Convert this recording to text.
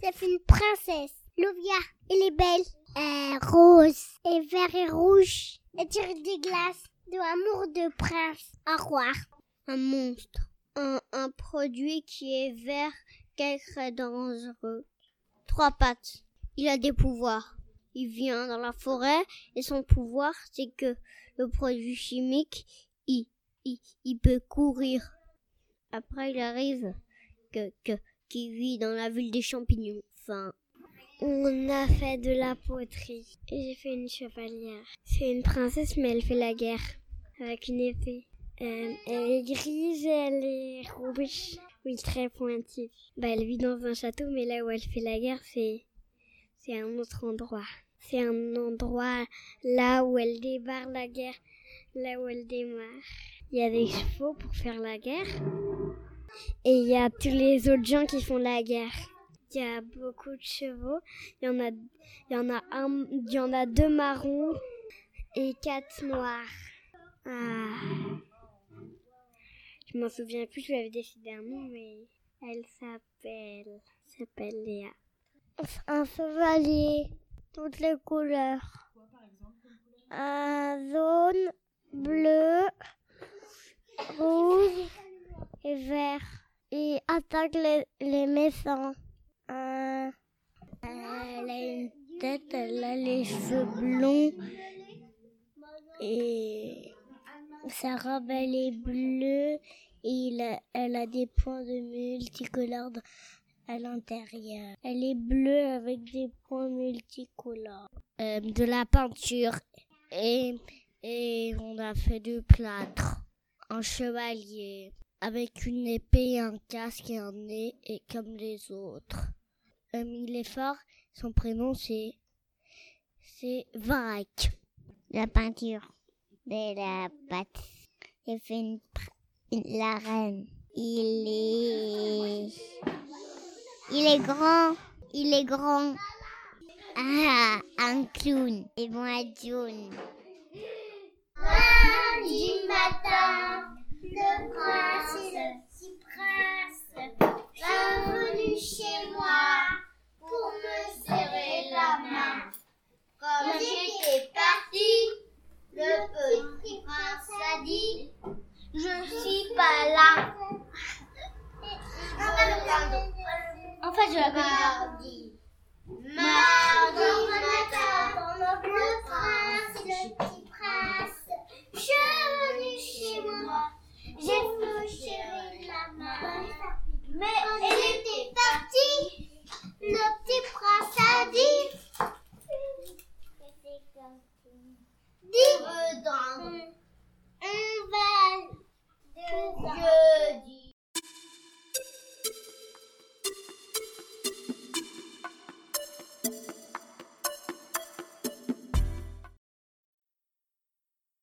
C'est une princesse. Louvia, elle est belle. Elle rose et vert et rouge. Elle tire des glaces. De l'amour de prince. À roi. Un monstre. Un, un produit qui est vert, quelque dangereux. Trois pattes. Il a des pouvoirs. Il vient dans la forêt et son pouvoir, c'est que le produit chimique, il, il, il peut courir. Après, il arrive que, que, qui vit dans la ville des champignons. Enfin, on a fait de la poterie. Et j'ai fait une chevalière. C'est une princesse, mais elle fait la guerre avec une épée. Euh, elle est grise et elle est rouge. Oui, très pointue. Bah, elle vit dans un château, mais là où elle fait la guerre, c'est, c'est un autre endroit. C'est un endroit là où elle débarre la guerre, là où elle démarre. Il y a des chevaux pour faire la guerre. Et il y a tous les autres gens qui font la guerre. Il y a beaucoup de chevaux. Il y en a, il y en a un, il y en a deux marrons et quatre noirs. Ah. Je m'en souviens plus, je lui avais décidé un nom, mais elle s'appelle, s'appelle Léa. Un chevalier, toutes les couleurs. Un jaune, bleu, et vert. Et attaque les, les méchants. Euh, elle a une tête, elle a les cheveux blonds et sa robe elle est bleue et a- elle a des points de multicolores à l'intérieur. Elle est bleue avec des points multicolores. Euh, de la peinture et, et on a fait du plâtre. Un chevalier avec une épée, un casque et un nez et comme les autres. Euh, il est fort, son prénom c'est c'est Varek. La peinture de la pâte. Il fait une, la reine. Il est il est grand, il est grand. Ah, un clown. Et moi jaune. Lundi petit prince a dit Je suis pas là. En fait, je la Mardi. Mardi matin,